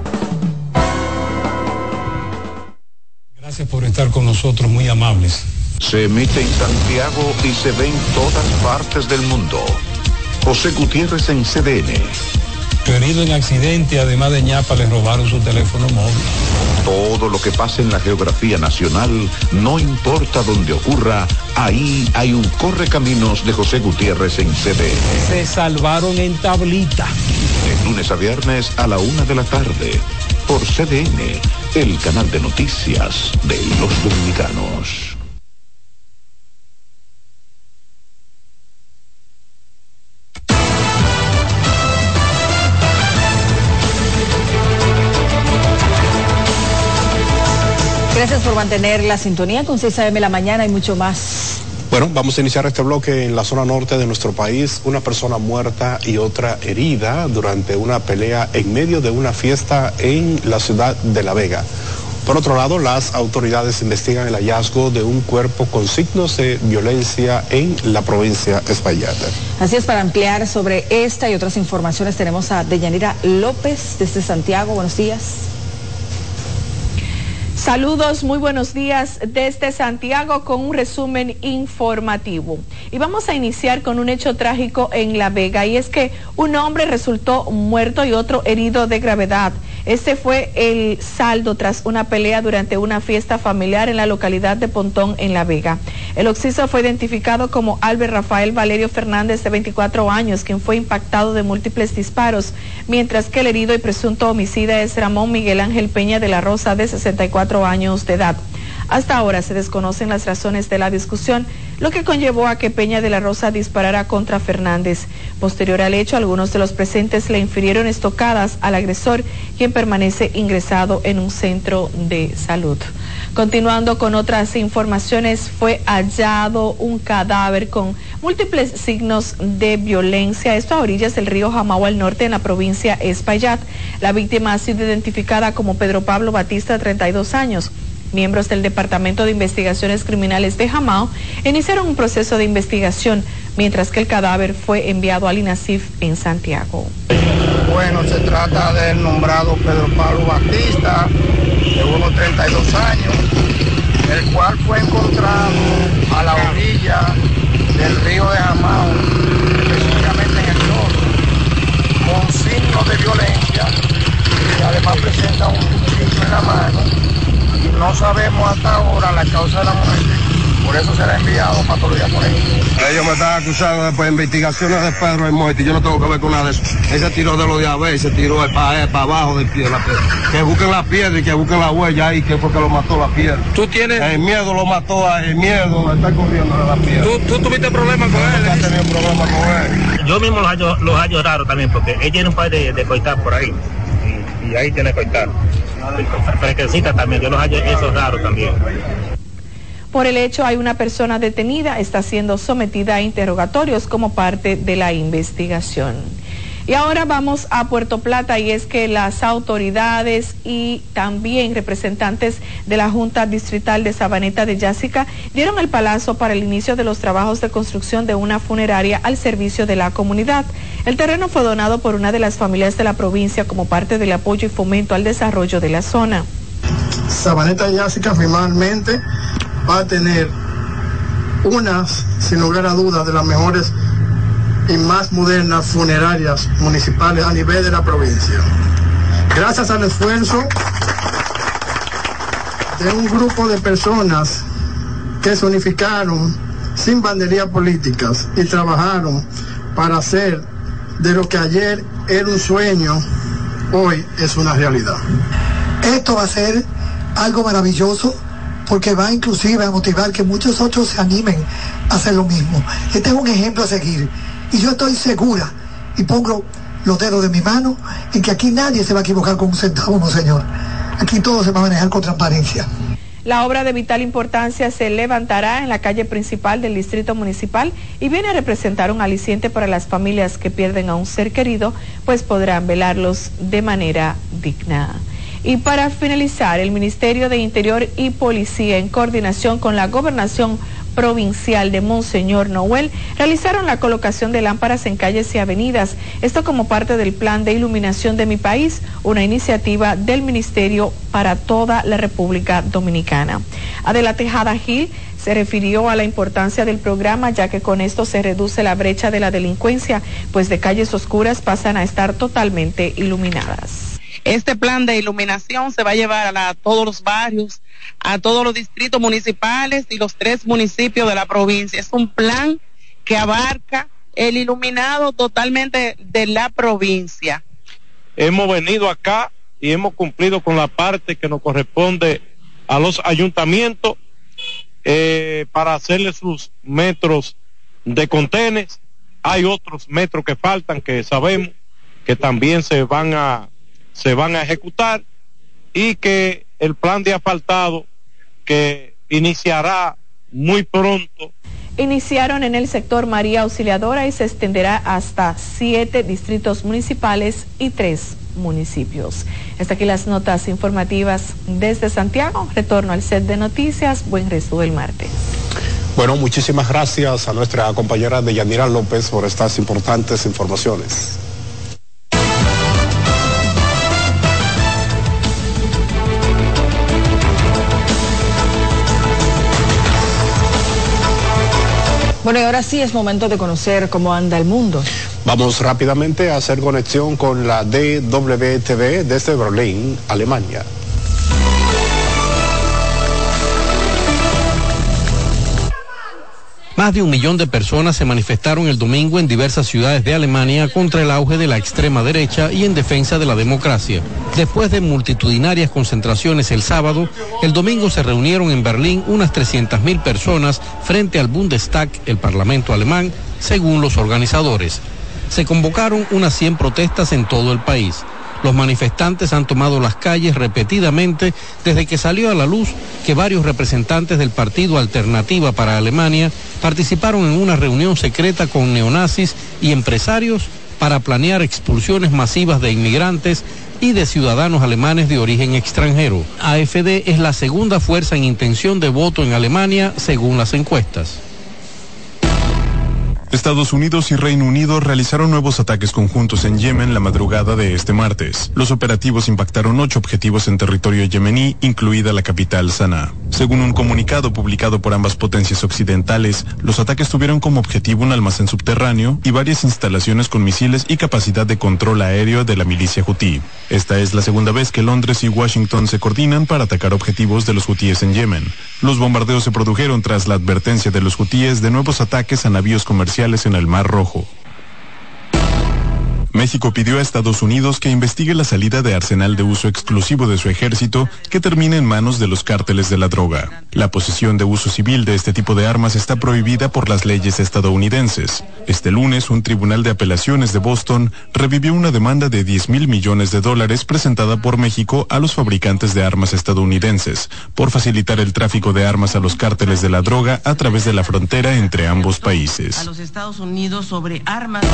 Gracias por estar con nosotros, muy amables. Se emite en Santiago y se ve en todas partes del mundo. José Gutiérrez en CDN. Herido en accidente, además de ñapa, le robaron su teléfono móvil. Todo lo que pasa en la geografía nacional, no importa dónde ocurra, ahí hay un correcaminos de José Gutiérrez en CDN. Se salvaron en tablita. De lunes a viernes a la una de la tarde, por CDN, el canal de noticias de los dominicanos. Gracias por mantener la sintonía con 6 AM la mañana y mucho más. Bueno, vamos a iniciar este bloque en la zona norte de nuestro país. Una persona muerta y otra herida durante una pelea en medio de una fiesta en la ciudad de La Vega. Por otro lado, las autoridades investigan el hallazgo de un cuerpo con signos de violencia en la provincia Espaillat. Así es, para ampliar sobre esta y otras informaciones tenemos a Deyanira López desde Santiago. Buenos días. Saludos, muy buenos días desde Santiago con un resumen informativo. Y vamos a iniciar con un hecho trágico en La Vega y es que un hombre resultó muerto y otro herido de gravedad. Este fue el saldo tras una pelea durante una fiesta familiar en la localidad de Pontón, en La Vega. El occiso fue identificado como Albert Rafael Valerio Fernández, de 24 años, quien fue impactado de múltiples disparos, mientras que el herido y presunto homicida es Ramón Miguel Ángel Peña de la Rosa, de 64 años de edad. Hasta ahora se desconocen las razones de la discusión, lo que conllevó a que Peña de la Rosa disparara contra Fernández. Posterior al hecho, algunos de los presentes le infirieron estocadas al agresor, quien permanece ingresado en un centro de salud. Continuando con otras informaciones, fue hallado un cadáver con múltiples signos de violencia, esto a orillas del río Jamao al norte en la provincia Espaillat. La víctima ha sido identificada como Pedro Pablo Batista, 32 años. Miembros del Departamento de Investigaciones Criminales de Jamao iniciaron un proceso de investigación, mientras que el cadáver fue enviado al INASIF en Santiago. Bueno, se trata del nombrado Pedro Pablo Batista, de unos 32 años, el cual fue encontrado a la orilla del río de Jamao, específicamente en el sur, con signos de violencia y además presenta un cuchillo en la mano no sabemos hasta ahora la causa de la muerte. Por eso será enviado patología por ahí. Ellos me están acusando de pues, investigaciones de Pedro y muerte. Yo no tengo que ver con nada de eso. Ese tiró de los diabetes, se tiró para, para abajo del pie. La que busquen la piedra y que busquen la huella ahí, que fue que lo mató la piedra. ¿Tú tienes? El miedo lo mató, el miedo está corriendo de la piedra. ¿Tú, ¿Tú, tuviste problemas con él? Yo tenido problemas con él. Yo mismo los hallo, los hallo raro también, porque él tiene un par de, de coitar por ahí. Y, y ahí tiene coitar fresquecita también, yo los hallo eso raro también. Por el hecho hay una persona detenida, está siendo sometida a interrogatorios como parte de la investigación. Y ahora vamos a Puerto Plata y es que las autoridades y también representantes de la Junta Distrital de Sabaneta de Yásica dieron el palazo para el inicio de los trabajos de construcción de una funeraria al servicio de la comunidad. El terreno fue donado por una de las familias de la provincia como parte del apoyo y fomento al desarrollo de la zona. Sabaneta Yásica finalmente va a tener unas, sin lugar a dudas, de las mejores y más modernas funerarias municipales a nivel de la provincia. Gracias al esfuerzo de un grupo de personas que se unificaron sin banderías políticas y trabajaron para hacer de lo que ayer era un sueño, hoy es una realidad. Esto va a ser algo maravilloso porque va inclusive a motivar que muchos otros se animen a hacer lo mismo. Este es un ejemplo a seguir y yo estoy segura y pongo los dedos de mi mano en que aquí nadie se va a equivocar con un centavo, no señor. Aquí todo se va a manejar con transparencia. La obra de vital importancia se levantará en la calle principal del distrito municipal y viene a representar un aliciente para las familias que pierden a un ser querido, pues podrán velarlos de manera digna. Y para finalizar, el Ministerio de Interior y Policía, en coordinación con la Gobernación provincial de Monseñor Noel realizaron la colocación de lámparas en calles y avenidas, esto como parte del plan de iluminación de mi país, una iniciativa del Ministerio para toda la República Dominicana. Adela Tejada Gil se refirió a la importancia del programa ya que con esto se reduce la brecha de la delincuencia, pues de calles oscuras pasan a estar totalmente iluminadas. Este plan de iluminación se va a llevar a, todos los barrios, a todos los distritos municipales y los tres municipios de la provincia. Es un plan que abarca el iluminado totalmente de la provincia. Hemos venido acá y hemos cumplido con la parte que nos corresponde a los ayuntamientos eh, para hacerle sus metros de contenes. Hay otros metros que faltan que sabemos que también se van a se van a ejecutar y que el plan de asfaltado que iniciará muy pronto. Iniciaron en el sector María Auxiliadora y se extenderá hasta siete distritos municipales y tres municipios. Hasta aquí las notas informativas desde Santiago. Retorno al set de noticias. Buen resto del martes. Bueno, muchísimas gracias a nuestra compañera Deyanira López por estas importantes informaciones. Bueno, y ahora sí es momento de conocer cómo anda el mundo. Vamos rápidamente a hacer conexión con la DWTV desde Berlín, Alemania. Más de un millón de personas se manifestaron el domingo en diversas ciudades de Alemania contra el auge de la extrema derecha y en defensa de la democracia. Después de multitudinarias concentraciones el sábado, el domingo se reunieron en Berlín unas 300.000 personas frente al Bundestag, el Parlamento alemán, según los organizadores. Se convocaron unas 100 protestas en todo el país. Los manifestantes han tomado las calles repetidamente desde que salió a la luz que varios representantes del Partido Alternativa para Alemania participaron en una reunión secreta con neonazis y empresarios para planear expulsiones masivas de inmigrantes y de ciudadanos alemanes de origen extranjero. AFD es la segunda fuerza en intención de voto en Alemania según las encuestas. Estados Unidos y Reino Unido realizaron nuevos ataques conjuntos en Yemen la madrugada de este martes. Los operativos impactaron ocho objetivos en territorio yemení, incluida la capital Sanaa. Según un comunicado publicado por ambas potencias occidentales, los ataques tuvieron como objetivo un almacén subterráneo y varias instalaciones con misiles y capacidad de control aéreo de la milicia hutí. Esta es la segunda vez que Londres y Washington se coordinan para atacar objetivos de los hutíes en Yemen. Los bombardeos se produjeron tras la advertencia de los hutíes de nuevos ataques a navíos comerciales en el Mar Rojo. México pidió a Estados Unidos que investigue la salida de arsenal de uso exclusivo de su ejército que termine en manos de los cárteles de la droga. La posesión de uso civil de este tipo de armas está prohibida por las leyes estadounidenses. Este lunes, un tribunal de apelaciones de Boston revivió una demanda de 10 mil millones de dólares presentada por México a los fabricantes de armas estadounidenses por facilitar el tráfico de armas a los cárteles de la droga a través de la frontera entre ambos países. A los Estados Unidos sobre armas.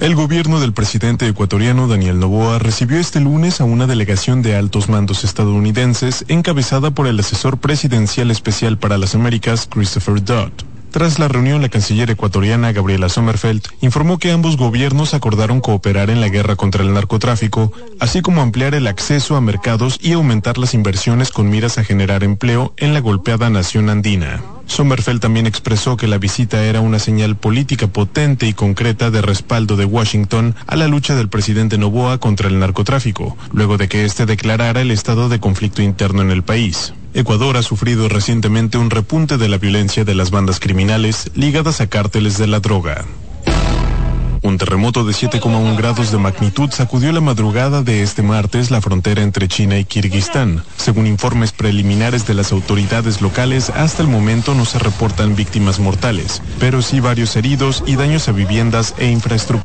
El gobierno del presidente ecuatoriano Daniel Noboa recibió este lunes a una delegación de altos mandos estadounidenses encabezada por el asesor presidencial especial para las Américas, Christopher Dodd. Tras la reunión, la canciller ecuatoriana Gabriela Sommerfeld informó que ambos gobiernos acordaron cooperar en la guerra contra el narcotráfico, así como ampliar el acceso a mercados y aumentar las inversiones con miras a generar empleo en la golpeada nación andina. Sommerfeld también expresó que la visita era una señal política potente y concreta de respaldo de Washington a la lucha del presidente Noboa contra el narcotráfico, luego de que éste declarara el estado de conflicto interno en el país. Ecuador ha sufrido recientemente un repunte de la violencia de las bandas criminales ligadas a cárteles de la droga. Un terremoto de 7,1 grados de magnitud sacudió la madrugada de este martes la frontera entre China y Kirguistán. Según informes preliminares de las autoridades locales, hasta el momento no se reportan víctimas mortales, pero sí varios heridos y daños a viviendas e infraestructura.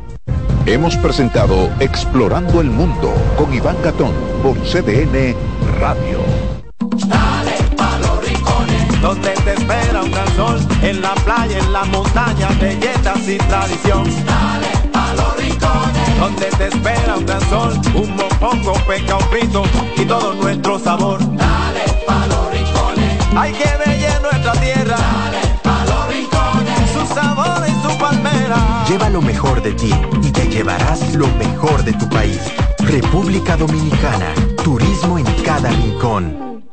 Hemos presentado Explorando el Mundo con Iván Gatón por CDN Radio. Dale pa' los rincones, donde te espera un gran sol, en la playa, en la montaña, belletas y tradición. Dale pa' los rincones, donde te espera un gran sol, un mopongo, peca, un frito y todo nuestro sabor. Dale pa' los rincones, hay que ver Lleva lo mejor de ti y te llevarás lo mejor de tu país. República Dominicana, turismo en cada rincón.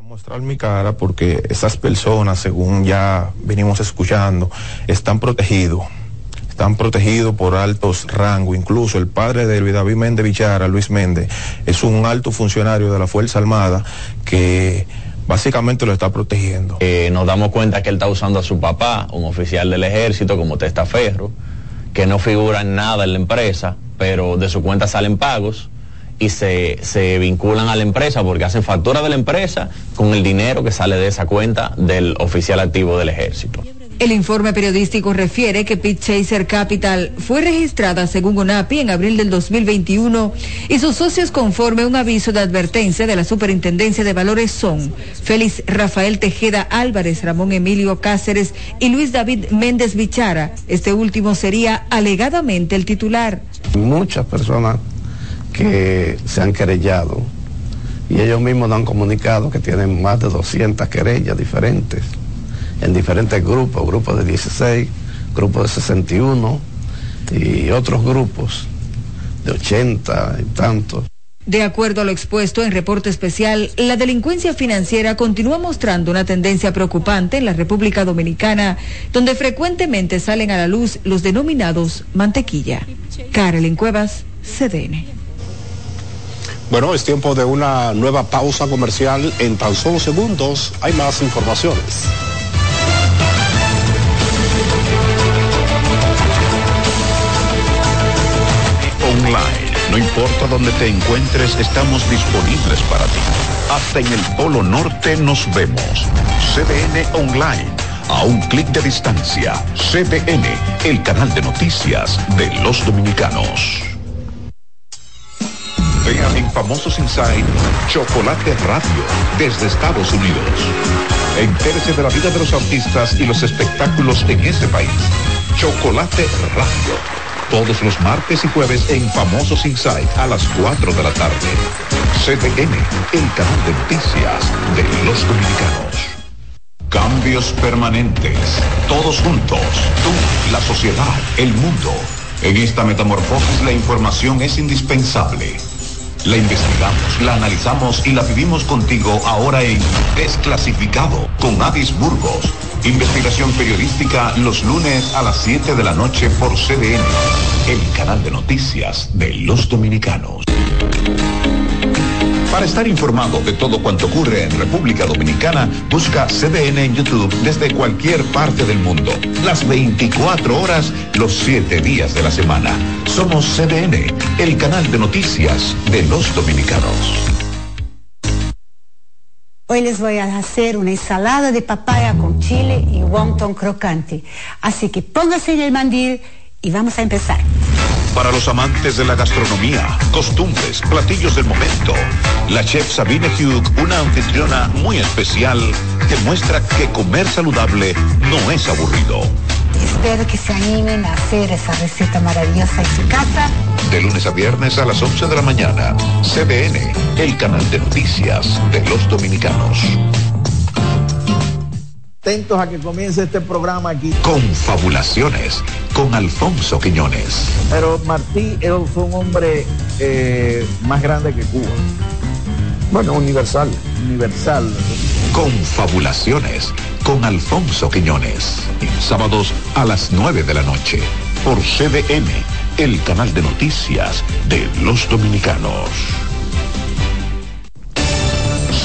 mostrar mi cara porque esas personas, según ya venimos escuchando, están protegidos. Están protegidos por altos rangos. Incluso el padre de Luis David Méndez Vichara, Luis Méndez, es un alto funcionario de la Fuerza Armada que básicamente lo está protegiendo. Eh, nos damos cuenta que él está usando a su papá, un oficial del ejército como testaferro, que no figura en nada en la empresa, pero de su cuenta salen pagos y se, se vinculan a la empresa porque hacen factura de la empresa con el dinero que sale de esa cuenta del oficial activo del ejército. El informe periodístico refiere que Pit Chaser Capital fue registrada según ONAPI en abril del 2021 y sus socios conforme un aviso de advertencia de la Superintendencia de Valores son Félix Rafael Tejeda Álvarez, Ramón Emilio Cáceres y Luis David Méndez Vichara. Este último sería alegadamente el titular. Muchas personas que se han querellado y ellos mismos nos han comunicado que tienen más de 200 querellas diferentes en diferentes grupos, grupos de 16, grupos de 61 y otros grupos de 80 y tantos. De acuerdo a lo expuesto en reporte especial, la delincuencia financiera continúa mostrando una tendencia preocupante en la República Dominicana, donde frecuentemente salen a la luz los denominados mantequilla. Carolyn Cuevas, CDN. Bueno, es tiempo de una nueva pausa comercial. En tan solo segundos hay más informaciones. Online. No importa dónde te encuentres, estamos disponibles para ti. Hasta en el Polo Norte nos vemos. CDN Online. A un clic de distancia. CDN, el canal de noticias de los dominicanos. Vean en Famosos Inside Chocolate Radio desde Estados Unidos. Entérese de la vida de los artistas y los espectáculos en ese país. Chocolate Radio. Todos los martes y jueves en Famosos Inside a las 4 de la tarde. CDN, el canal de noticias de los dominicanos. Cambios permanentes. Todos juntos. Tú, la sociedad, el mundo. En esta metamorfosis la información es indispensable. La investigamos, la analizamos y la vivimos contigo ahora en Desclasificado con Adis Burgos. Investigación periodística los lunes a las 7 de la noche por CDN, el canal de noticias de los dominicanos. Para estar informado de todo cuanto ocurre en República Dominicana, busca CDN en YouTube desde cualquier parte del mundo. Las 24 horas, los 7 días de la semana. Somos CDN, el canal de noticias de los dominicanos. Hoy les voy a hacer una ensalada de papaya con chile y wonton crocante. Así que póngase en el mandil y vamos a empezar. Para los amantes de la gastronomía, costumbres, platillos del momento, la chef Sabine Hugh, una anfitriona muy especial, que muestra que comer saludable no es aburrido. Espero que se animen a hacer esa receta maravillosa en su casa. De lunes a viernes a las 11 de la mañana, CDN, el canal de noticias de los dominicanos. Atentos a que comience este programa aquí. Confabulaciones con Alfonso Quiñones. Pero Martí fue un hombre eh, más grande que Cuba. Bueno, universal. Universal. Confabulaciones con Alfonso Quiñones. Sábados a las 9 de la noche por CDN, el canal de noticias de los dominicanos.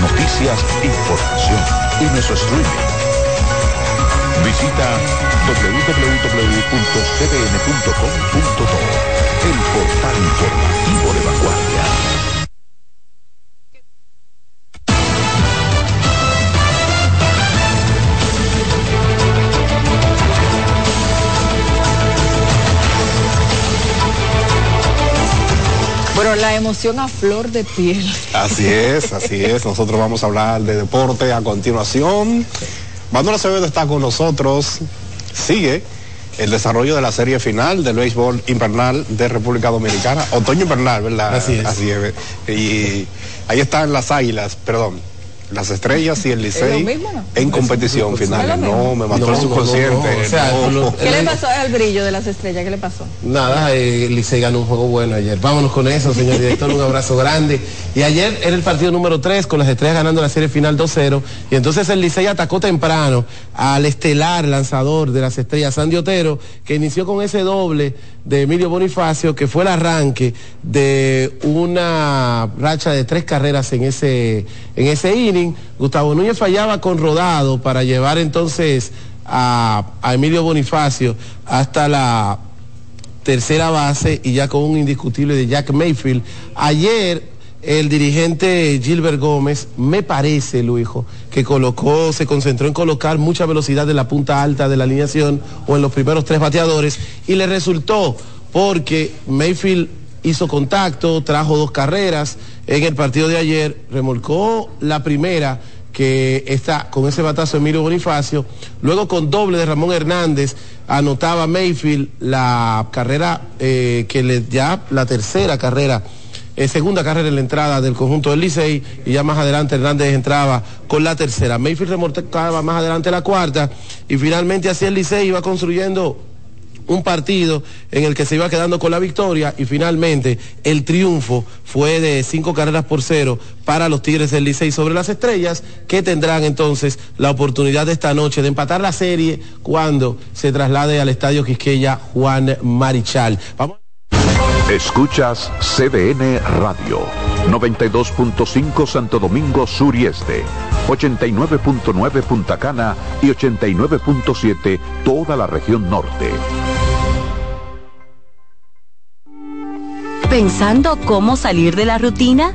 Noticias, información y nuestro streaming. Visita www.cdn.com.do, el portal informativo de vanguardia. La emoción a flor de piel. Así es, así es. Nosotros vamos a hablar de deporte a continuación. Manuel Acevedo está con nosotros. Sigue el desarrollo de la serie final del béisbol invernal de República Dominicana. Otoño invernal, ¿verdad? Así es. Así es. Y ahí están las águilas, perdón. Las estrellas y el ¿Es lo Licey en competición ¿Es final. No, me mató No, el no, subconsciente. no, no. O sea, no. lo- ¿Qué le pasó al brillo de las estrellas? ¿Qué le pasó? Nada, eh, Licey ganó un juego bueno ayer. Vámonos con eso, señor director, un abrazo grande. Y ayer era el partido número 3 con las estrellas ganando la serie final 2-0. Y entonces el Licey atacó temprano al estelar lanzador de las estrellas, Sandy Otero, que inició con ese doble de Emilio Bonifacio, que fue el arranque de una racha de tres carreras en ese, en ese inning. Gustavo Núñez fallaba con rodado para llevar entonces a, a Emilio Bonifacio hasta la tercera base y ya con un indiscutible de Jack Mayfield. Ayer el dirigente Gilbert Gómez, me parece, Luijo, que colocó, se concentró en colocar mucha velocidad en la punta alta de la alineación o en los primeros tres bateadores y le resultó porque Mayfield hizo contacto, trajo dos carreras. En el partido de ayer, remolcó la primera que está con ese batazo Emilio Bonifacio, luego con doble de Ramón Hernández anotaba Mayfield la carrera eh, que le ya la tercera carrera segunda carrera en la entrada del conjunto del Licey y ya más adelante Hernández entraba con la tercera. Mayfield remolcaba más adelante la cuarta y finalmente así el Licey iba construyendo un partido en el que se iba quedando con la victoria y finalmente el triunfo fue de cinco carreras por cero para los Tigres del Licey sobre las estrellas que tendrán entonces la oportunidad de esta noche de empatar la serie cuando se traslade al Estadio Quisqueya Juan Marichal. Escuchas CDN Radio, 92.5 Santo Domingo Sur y Este, 89.9 Punta Cana y 89.7 toda la región norte. ¿Pensando cómo salir de la rutina?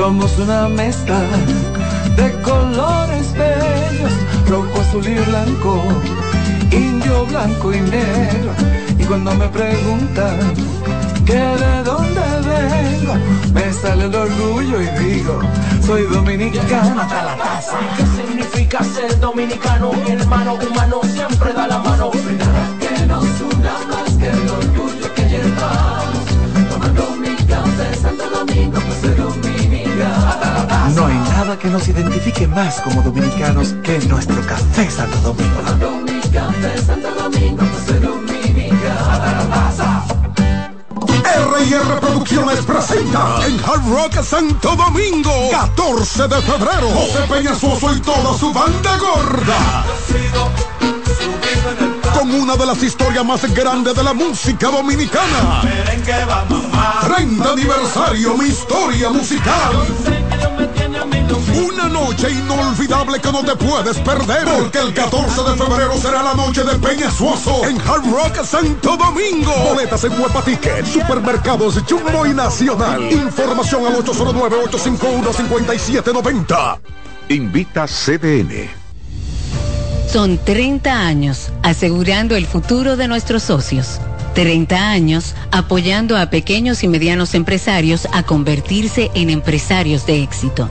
Somos una mezcla de colores bellos, rojo, azul y blanco, indio, blanco y negro. Y cuando me preguntan que de dónde vengo, me sale el orgullo y digo, soy dominicano hasta la taza. ¿Qué significa ser dominicano? Mi hermano humano siempre da la mano. Que nos una más que que nos identifique más como dominicanos que nuestro café Santo Domingo. Soy dominicano. R&R Producciones presenta en Hard Rock Santo Domingo, 14 de febrero, José Peñasuoso y toda su banda gorda. Con una de las historias más grandes de la música dominicana. 30 aniversario, mi historia musical. Una noche inolvidable que no te puedes perder. Porque el 14 de febrero será la noche de Peña Suazo en Hard Rock Santo Domingo. Boletas en Huepa Ticket, Supermercados Jumbo y Nacional. Información al 809-851-5790. Invita CDN. Son 30 años asegurando el futuro de nuestros socios. 30 años apoyando a pequeños y medianos empresarios a convertirse en empresarios de éxito.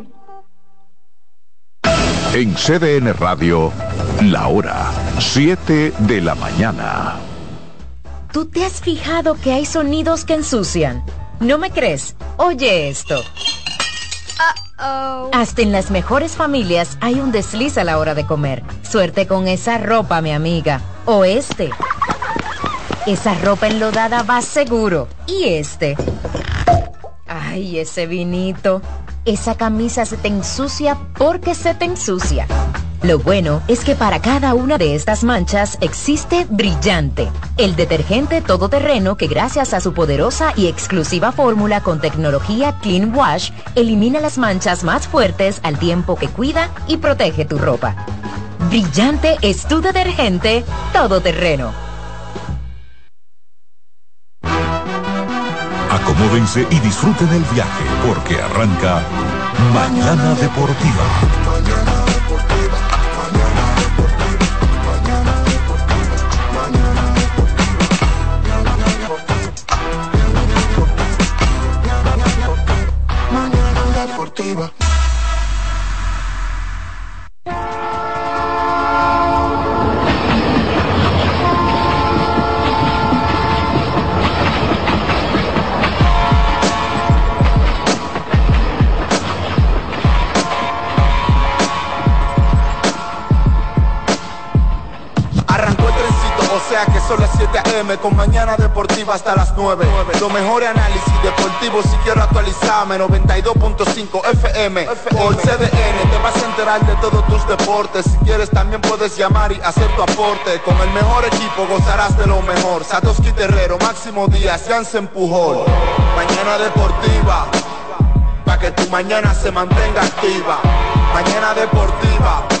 En CDN Radio, la hora 7 de la mañana. ¿Tú te has fijado que hay sonidos que ensucian? ¿No me crees? Oye esto. Hasta en las mejores familias hay un desliz a la hora de comer. Suerte con esa ropa, mi amiga. O este. Esa ropa enlodada va seguro. Y este. Ay, ese vinito. Esa camisa se te ensucia porque se te ensucia. Lo bueno es que para cada una de estas manchas existe Brillante, el detergente todoterreno que gracias a su poderosa y exclusiva fórmula con tecnología Clean Wash elimina las manchas más fuertes al tiempo que cuida y protege tu ropa. Brillante es tu detergente todoterreno. Acomódense y disfruten el viaje porque arranca Mañana Deportiva. Mañana deportiva. Arrancó son las 7 a.m. con mañana deportiva hasta las 9. Lo mejor análisis deportivo si quiero actualizarme. 92.5 FM por CDN. Te vas a enterar de todos tus deportes. Si quieres también puedes llamar y hacer tu aporte. Con el mejor equipo gozarás de lo mejor. Satoshi Terrero, Máximo Díaz, Jansen Pujol. Mañana deportiva. Para que tu mañana se mantenga activa. Mañana deportiva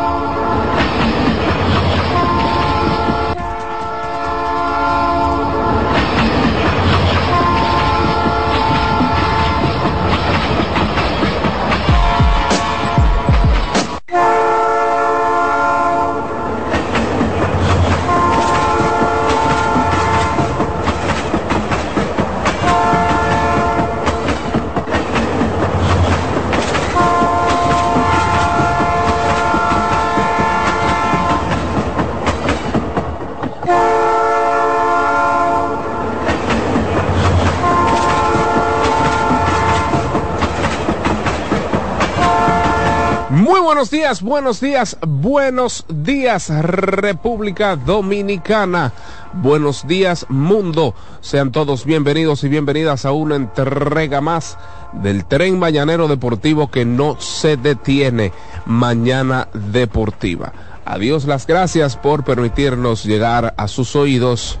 Buenos días, buenos días, buenos días República Dominicana. Buenos días mundo. Sean todos bienvenidos y bienvenidas a una entrega más del tren mañanero deportivo que no se detiene. Mañana Deportiva. Adiós las gracias por permitirnos llegar a sus oídos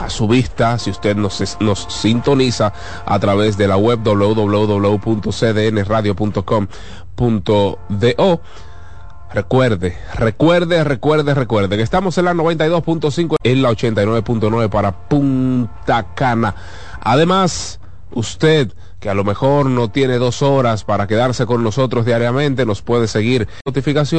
a su vista si usted nos, nos sintoniza a través de la web www.cdnradio.com.do. Recuerde, recuerde, recuerde, recuerde que estamos en la 92.5 en la 89.9 para Punta Cana. Además, usted que a lo mejor no tiene dos horas para quedarse con nosotros diariamente, nos puede seguir notificaciones